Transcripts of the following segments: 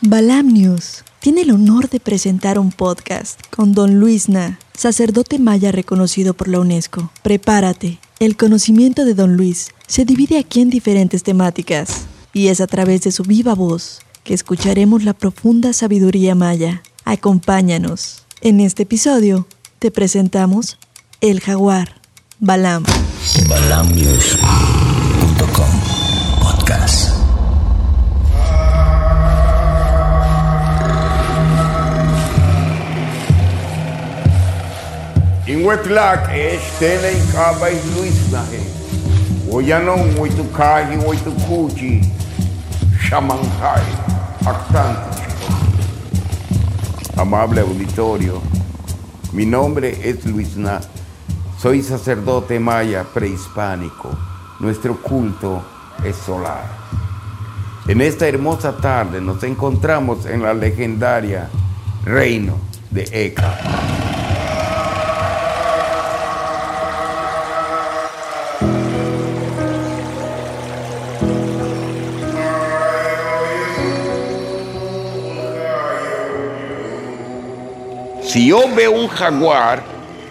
Balam News tiene el honor de presentar un podcast con Don Luis Na, sacerdote maya reconocido por la UNESCO. Prepárate, el conocimiento de Don Luis se divide aquí en diferentes temáticas y es a través de su viva voz que escucharemos la profunda sabiduría maya. Acompáñanos. En este episodio te presentamos El Jaguar, Balam. Balamnews.com Inwetlak es tele kaba is Luis nahe. Oyanong oitu kahi oitu kuchi. Shamanghai. Actante. Amable auditorio, mi nombre es Luis Na. Soy sacerdote maya prehispánico. Nuestro culto es solar. En esta hermosa tarde nos encontramos en la legendaria reino de Eka. Si yo veo un jaguar,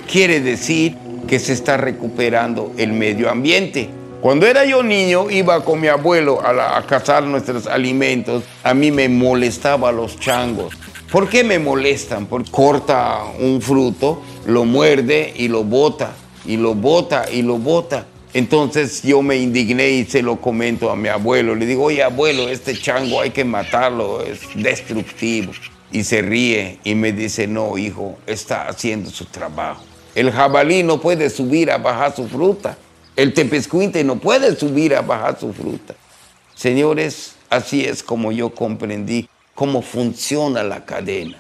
quiere decir que se está recuperando el medio ambiente. Cuando era yo niño, iba con mi abuelo a, cazar nuestros alimentos. A mí me molestaba los changos. ¿Por qué me molestan? Porque corta un fruto, lo muerde y lo bota, y lo bota y lo bota. Entonces yo me indigné y se lo comento a mi abuelo. Le digo, oye abuelo, este chango hay que matarlo, es destructivo. Y se ríe y me dice, no hijo, está haciendo su trabajo. El jabalí no puede subir a bajar su fruta. El tepescuinte no puede subir a bajar su fruta. Señores, así es como yo comprendí cómo funciona la cadena.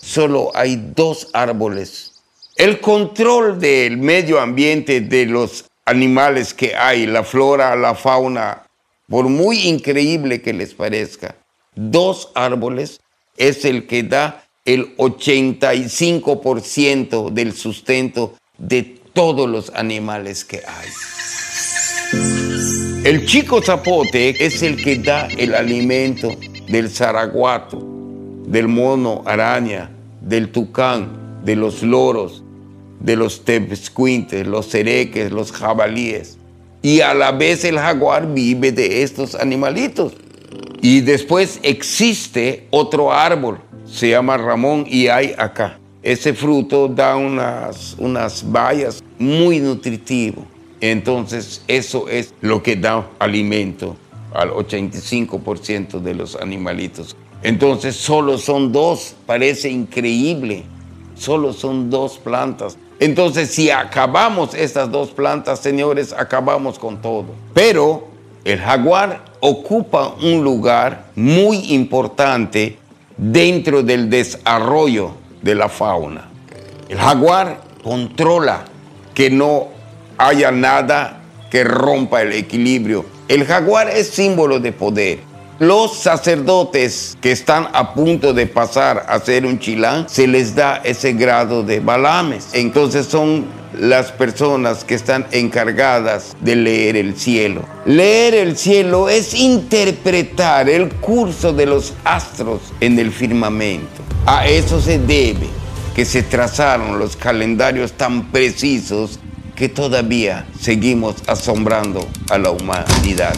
Solo hay dos árboles. El control del medio ambiente de los animales que hay, la flora, la fauna, por muy increíble que les parezca, dos árboles es el que da el 85% del sustento de todos los animales que hay. El chico zapote es el que da el alimento del zaraguato, del mono araña, del tucán, de los loros, de los tepescuintes, los cereques, los jabalíes. Y a la vez el jaguar vive de estos animalitos. Y después existe otro árbol, se llama Ramón y hay acá. Ese fruto da unas, unas bayas muy nutritivo. Entonces eso es lo que da alimento al 85% de los animalitos. Entonces solo son dos, parece increíble. Solo son dos plantas. Entonces si acabamos estas dos plantas, señores, acabamos con todo. Pero el jaguar ocupa un lugar muy importante dentro del desarrollo de la fauna. El jaguar controla que no haya nada que rompa el equilibrio. El jaguar es símbolo de poder. Los sacerdotes que están a punto de pasar a ser un chilán, se les da ese grado de balames. Entonces son las personas que están encargadas de leer el cielo. Leer el cielo es interpretar el curso de los astros en el firmamento. A eso se debe que se trazaron los calendarios tan precisos que todavía seguimos asombrando a la humanidad.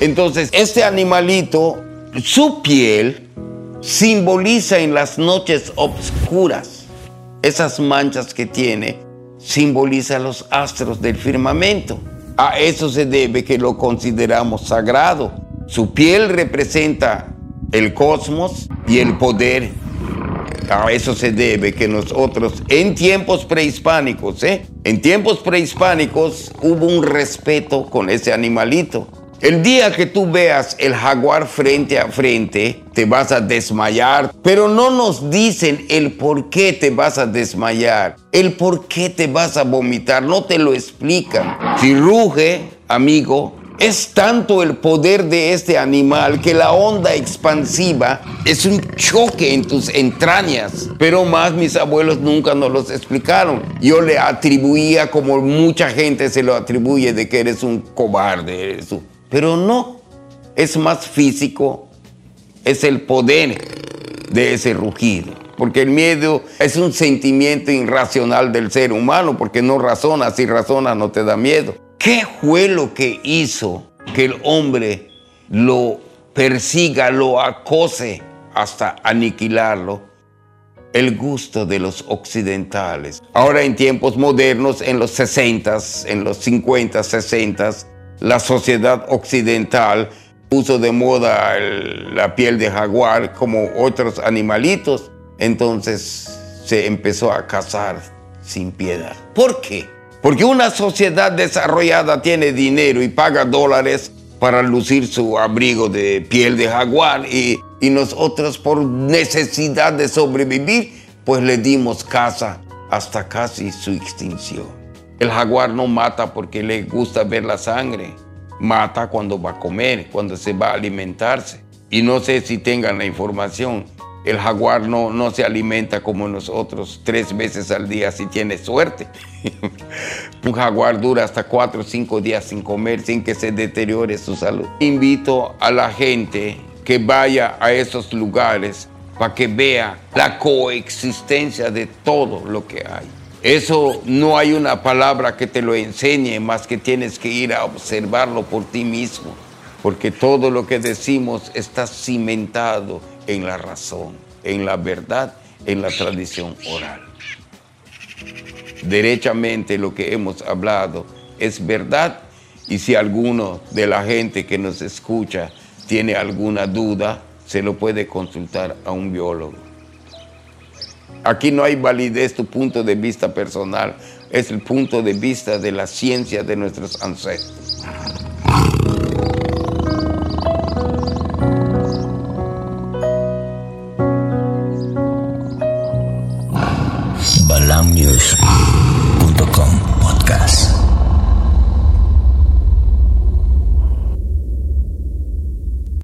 Entonces, este animalito, su piel simboliza en las noches oscuras, esas manchas que tiene, simboliza los astros del firmamento. A eso se debe que lo consideramos sagrado. Su piel representa el cosmos y el poder. A eso se debe que nosotros en tiempos prehispánicos, ¿eh? en tiempos prehispánicos hubo un respeto con ese animalito. El día que tú veas el jaguar frente a frente, te vas a desmayar, pero no nos dicen el por qué te vas a desmayar, el por qué te vas a vomitar, no te lo explican. Si ruge, amigo, Es tanto el poder de este animal que la onda expansiva es un choque en tus entrañas. Pero más mis abuelos nunca nos los explicaron. Yo le atribuía, como mucha gente se lo atribuye, de que eres un cobarde. Pero no, es más físico, es el poder de ese rugido. Porque el miedo es un sentimiento irracional del ser humano, porque no razona, si razona no te da miedo. ¿Qué fue lo que hizo que el hombre lo persiga, lo acose hasta aniquilarlo? El gusto de los occidentales. Ahora en tiempos modernos, en los 60, en los 50, 60, la sociedad occidental puso de moda la piel de jaguar como otros animalitos. Entonces se empezó a cazar sin piedad. ¿Por qué? Porque una sociedad desarrollada tiene dinero y paga dólares para lucir su abrigo de piel de jaguar y, nosotros por necesidad de sobrevivir, pues le dimos caza hasta casi su extinción. El jaguar no mata porque le gusta ver la sangre, mata cuando va a comer, cuando se va a alimentarse. Y no sé si tengan la información, el jaguar no, no se alimenta como nosotros tres veces al día si tiene suerte. Un jaguar dura hasta cuatro o cinco días sin comer, sin que se deteriore su salud. Invito a la gente que vaya a esos lugares para que vea la coexistencia de todo lo que hay. Eso no hay una palabra que te lo enseñe, más que tienes que ir a observarlo por ti mismo, porque todo lo que decimos está cimentado en la razón, en la verdad, en la tradición oral. Derechamente lo que hemos hablado es verdad y si alguno de la gente que nos escucha tiene alguna duda, se lo puede consultar a un biólogo. Aquí no hay validez tu punto de vista personal, es el punto de vista de la ciencia de nuestros ancestros.